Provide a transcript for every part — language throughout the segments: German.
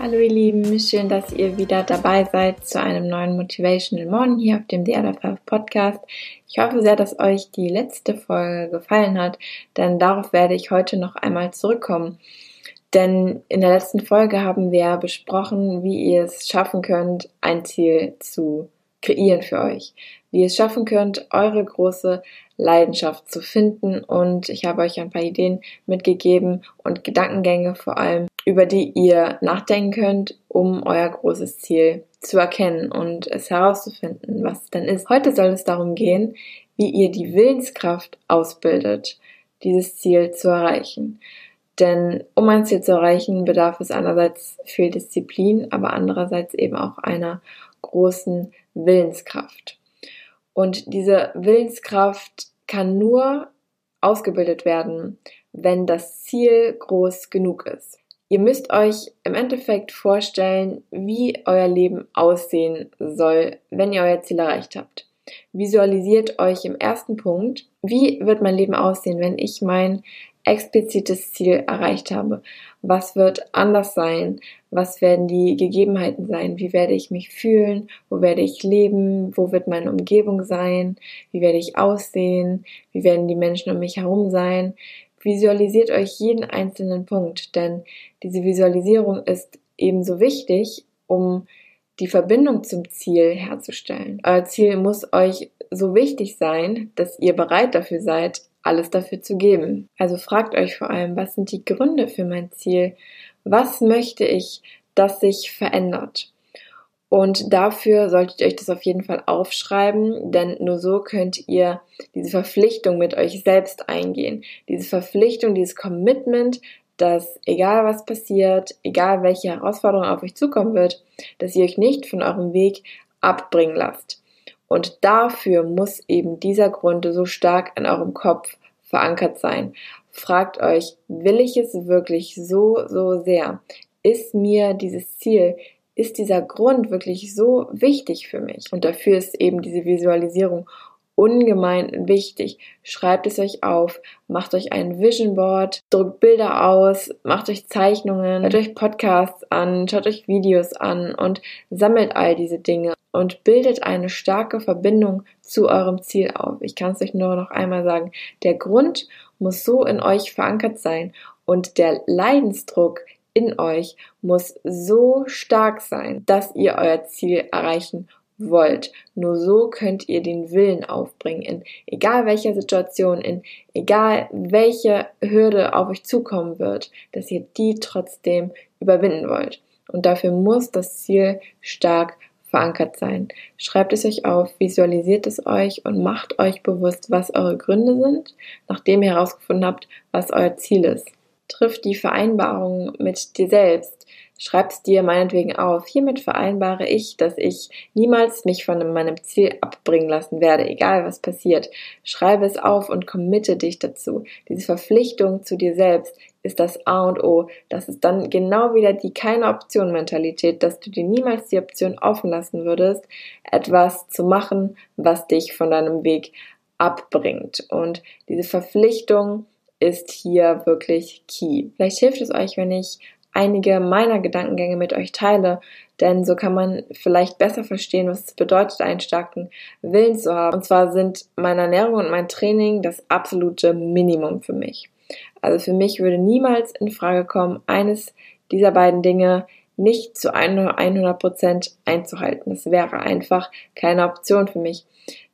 Hallo ihr Lieben, schön, dass ihr wieder dabei seid zu einem neuen Motivational Morning hier auf dem The Other Podcast. Ich hoffe sehr, dass euch die letzte Folge gefallen hat, denn darauf werde ich heute noch einmal zurückkommen. Denn in der letzten Folge haben wir besprochen, wie ihr es schaffen könnt, ein Ziel zu kreieren für euch. Wie ihr es schaffen könnt, eure große Leidenschaft zu finden. Und ich habe euch ein paar Ideen mitgegeben und Gedankengänge vor allem, über die ihr nachdenken könnt, um euer großes Ziel zu erkennen und es herauszufinden, was es denn ist. Heute soll es darum gehen, wie ihr die Willenskraft ausbildet, dieses Ziel zu erreichen. Denn um ein Ziel zu erreichen, bedarf es einerseits viel Disziplin, aber andererseits eben auch einer großen Willenskraft. Und diese Willenskraft kann nur ausgebildet werden, wenn das Ziel groß genug ist. Ihr müsst euch im Endeffekt vorstellen, wie euer Leben aussehen soll, wenn ihr euer Ziel erreicht habt. Visualisiert euch im ersten Punkt, wie wird mein Leben aussehen, wenn ich mein explizites Ziel erreicht habe. Was wird anders sein? Was werden die Gegebenheiten sein? Wie werde ich mich fühlen? Wo werde ich leben? Wo wird meine Umgebung sein? Wie werde ich aussehen? Wie werden die Menschen um mich herum sein? Visualisiert euch jeden einzelnen Punkt, denn diese Visualisierung ist ebenso wichtig, um die Verbindung zum Ziel herzustellen. Euer Ziel muss euch so wichtig sein, dass ihr bereit dafür seid, alles dafür zu geben. Also fragt euch vor allem, was sind die Gründe für mein Ziel? Was möchte ich, dass sich verändert? Und dafür solltet ihr euch das auf jeden Fall aufschreiben, denn nur so könnt ihr diese Verpflichtung mit euch selbst eingehen. Diese Verpflichtung, dieses Commitment, dass egal was passiert, egal welche Herausforderung auf euch zukommen wird, dass ihr euch nicht von eurem Weg abbringen lasst. Und dafür muss eben dieser Grund so stark in eurem Kopf verankert sein. Fragt euch, will ich es wirklich so, so sehr? Ist mir dieses Ziel, ist dieser Grund wirklich so wichtig für mich? Und dafür ist eben diese Visualisierung ungemein wichtig. Schreibt es euch auf, macht euch ein Vision Board, druckt Bilder aus, macht euch Zeichnungen, hört euch Podcasts an, schaut euch Videos an und sammelt all diese Dinge und bildet eine starke Verbindung zu eurem Ziel auf. Ich kann es euch nur noch einmal sagen. Der Grund muss so in euch verankert sein und der Leidensdruck in euch muss so stark sein, dass ihr euer Ziel erreichen wollt. Nur so könnt ihr den Willen aufbringen, in egal welcher Situation, in egal welche Hürde auf euch zukommen wird, dass ihr die trotzdem überwinden wollt. Und dafür muss das Ziel stark verankert sein. Schreibt es euch auf, visualisiert es euch und macht euch bewusst, was eure Gründe sind, nachdem ihr herausgefunden habt, was euer Ziel ist. Trifft die Vereinbarung mit dir selbst, Schreib's dir meinetwegen auf. Hiermit vereinbare ich, dass ich niemals mich von meinem Ziel abbringen lassen werde, egal was passiert. Schreibe es auf und committe dich dazu. Diese Verpflichtung zu dir selbst ist das A und O. Das ist dann genau wieder die keine Option Mentalität, dass du dir niemals die Option offen lassen würdest, etwas zu machen, was dich von deinem Weg abbringt. Und diese Verpflichtung ist hier wirklich key. Vielleicht hilft es euch, wenn ich einige meiner Gedankengänge mit euch teile, denn so kann man vielleicht besser verstehen, was es bedeutet, einen starken Willen zu haben. Und zwar sind meine Ernährung und mein Training das absolute Minimum für mich. Also für mich würde niemals in Frage kommen, eines dieser beiden Dinge nicht zu 100 Prozent einzuhalten. Das wäre einfach keine Option für mich.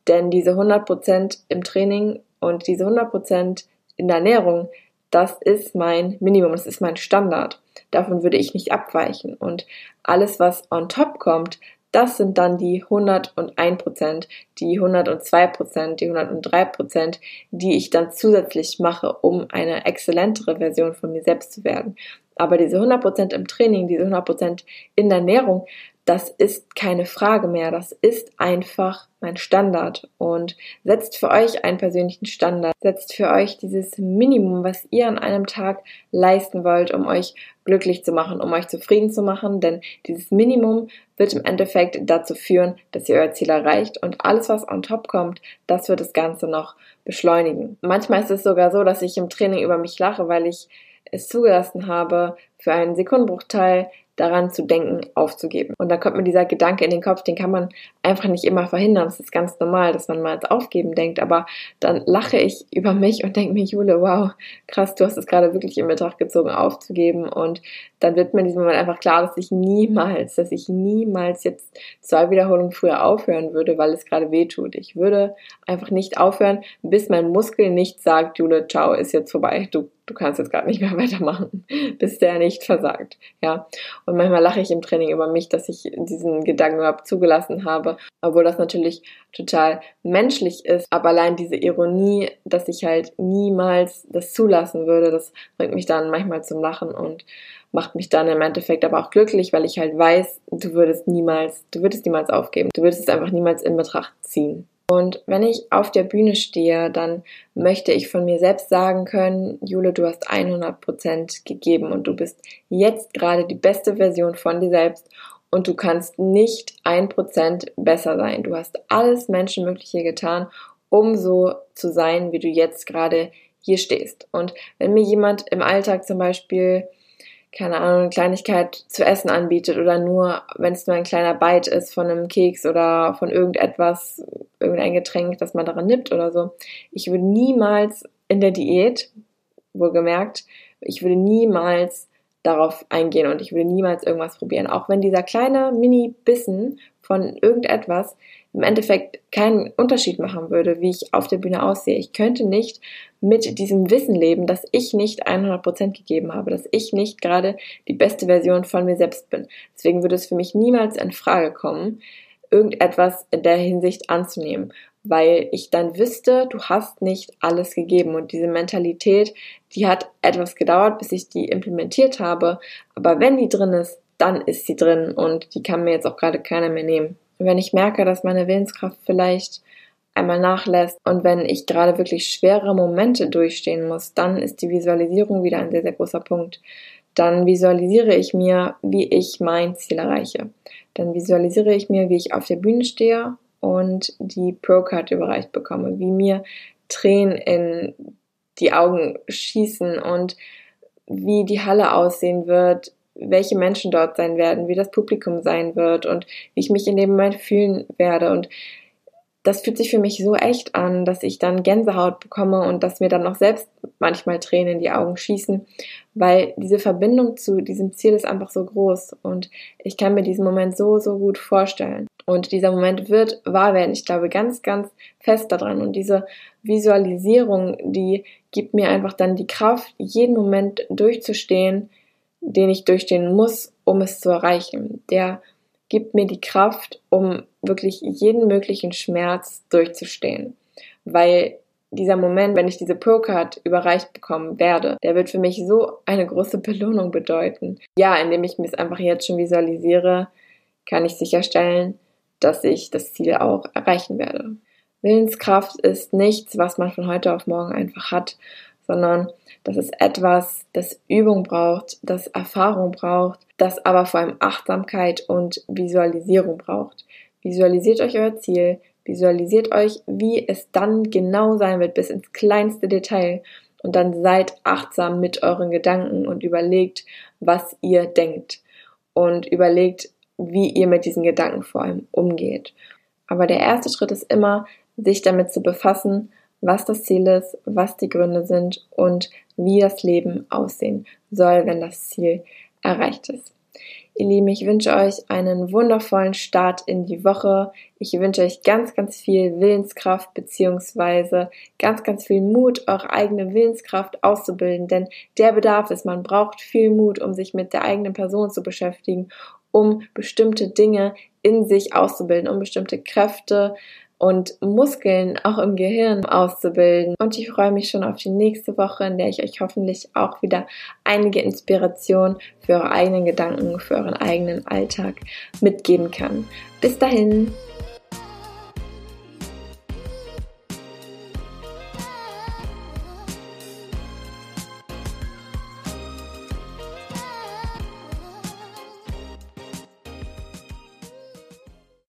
Denn diese 100 Prozent im Training und diese 100 Prozent in der Ernährung, das ist mein Minimum, das ist mein Standard. Davon würde ich nicht abweichen. Und alles, was on top kommt, das sind dann die 101% die 102% die 103% die ich dann zusätzlich mache, um eine exzellentere Version von mir selbst zu werden. Aber diese 100% im Training, diese 100% in der Ernährung, das ist keine Frage mehr. Das ist einfach mein Standard. Und setzt für euch einen persönlichen Standard. Setzt für euch dieses Minimum, was ihr an einem Tag leisten wollt, um euch glücklich zu machen, um euch zufrieden zu machen. Denn dieses Minimum wird im Endeffekt dazu führen, dass ihr euer Ziel erreicht. Und alles, was on top kommt, das wird das Ganze noch beschleunigen. Manchmal ist es sogar so, dass ich im Training über mich lache, weil ich es zugelassen habe, für einen Sekundenbruchteil daran zu denken, aufzugeben. Und da kommt mir dieser Gedanke in den Kopf, den kann man einfach nicht immer verhindern. Das ist ganz normal, dass man mal ans Aufgeben denkt, aber dann lache ich über mich und denke mir, Jule, wow, krass, du hast es gerade wirklich in Betracht gezogen, aufzugeben. Und dann wird mir in diesem Moment einfach klar, dass ich niemals, dass ich niemals jetzt zwei Wiederholungen früher aufhören würde, weil es gerade weh tut. Ich würde einfach nicht aufhören, bis mein Muskel nicht sagt, Jule, ciao, ist jetzt vorbei. Du du kannst jetzt gerade nicht mehr weitermachen, bis der nicht versagt. Ja. Und manchmal lache ich im Training über mich, dass ich diesen Gedanken überhaupt zugelassen habe, obwohl das natürlich total menschlich ist. Aber allein diese Ironie, dass ich halt niemals das zulassen würde, das bringt mich dann manchmal zum Lachen und macht mich dann im Endeffekt aber auch glücklich, weil ich halt weiß, du würdest niemals, du würdest niemals aufgeben. Du würdest es einfach niemals in Betracht ziehen. Und wenn ich auf der Bühne stehe, dann möchte ich von mir selbst sagen können, Jule, du hast 100 Prozent gegeben und du bist jetzt gerade die beste Version von dir selbst und du kannst nicht ein Prozent besser sein. Du hast alles Menschenmögliche getan, um so zu sein, wie du jetzt gerade hier stehst. Und wenn mir jemand im Alltag zum Beispiel keine Ahnung, eine Kleinigkeit zu essen anbietet oder nur, wenn es nur ein kleiner Bite ist von einem Keks oder von irgendetwas, irgendein Getränk, das man daran nippt oder so. Ich würde niemals in der Diät, wohlgemerkt, ich würde niemals darauf eingehen und ich würde niemals irgendwas probieren. Auch wenn dieser kleine Mini-Bissen von irgendetwas im Endeffekt keinen Unterschied machen würde, wie ich auf der Bühne aussehe. Ich könnte nicht mit diesem Wissen leben, dass ich nicht 100% gegeben habe, dass ich nicht gerade die beste Version von mir selbst bin. Deswegen würde es für mich niemals in Frage kommen, irgendetwas in der Hinsicht anzunehmen, weil ich dann wüsste, du hast nicht alles gegeben und diese Mentalität, die hat etwas gedauert, bis ich die implementiert habe, aber wenn die drin ist, dann ist sie drin und die kann mir jetzt auch gerade keiner mehr nehmen. Und wenn ich merke, dass meine Willenskraft vielleicht einmal nachlässt und wenn ich gerade wirklich schwere Momente durchstehen muss, dann ist die Visualisierung wieder ein sehr, sehr großer Punkt. Dann visualisiere ich mir, wie ich mein Ziel erreiche. Dann visualisiere ich mir, wie ich auf der Bühne stehe und die Pro-Card überreicht bekomme, wie mir Tränen in die Augen schießen und wie die Halle aussehen wird, welche Menschen dort sein werden, wie das Publikum sein wird und wie ich mich in dem Moment fühlen werde. Und das fühlt sich für mich so echt an, dass ich dann Gänsehaut bekomme und dass mir dann auch selbst manchmal Tränen in die Augen schießen, weil diese Verbindung zu diesem Ziel ist einfach so groß und ich kann mir diesen Moment so, so gut vorstellen. Und dieser Moment wird wahr werden. Ich glaube ganz, ganz fest daran. Und diese Visualisierung, die gibt mir einfach dann die Kraft, jeden Moment durchzustehen, den ich durchstehen muss, um es zu erreichen. Der gibt mir die Kraft, um wirklich jeden möglichen Schmerz durchzustehen. Weil dieser Moment, wenn ich diese Pro-Card überreicht bekommen werde, der wird für mich so eine große Belohnung bedeuten. Ja, indem ich mir es einfach jetzt schon visualisiere, kann ich sicherstellen, dass ich das Ziel auch erreichen werde. Willenskraft ist nichts, was man von heute auf morgen einfach hat, sondern das ist etwas, das Übung braucht, das Erfahrung braucht, das aber vor allem Achtsamkeit und Visualisierung braucht. Visualisiert euch euer Ziel, visualisiert euch, wie es dann genau sein wird, bis ins kleinste Detail. Und dann seid achtsam mit euren Gedanken und überlegt, was ihr denkt. Und überlegt, wie ihr mit diesen Gedanken vor allem umgeht. Aber der erste Schritt ist immer, sich damit zu befassen, was das Ziel ist, was die Gründe sind und wie das Leben aussehen soll, wenn das Ziel erreicht ist. Ihr Lieben, ich wünsche euch einen wundervollen Start in die Woche. Ich wünsche euch ganz, ganz viel Willenskraft beziehungsweise ganz, ganz viel Mut, eure eigene Willenskraft auszubilden, denn der Bedarf ist, man braucht viel Mut, um sich mit der eigenen Person zu beschäftigen, um bestimmte Dinge in sich auszubilden, um bestimmte Kräfte und Muskeln auch im Gehirn auszubilden. Und ich freue mich schon auf die nächste Woche, in der ich euch hoffentlich auch wieder einige Inspirationen für eure eigenen Gedanken, für euren eigenen Alltag mitgeben kann. Bis dahin.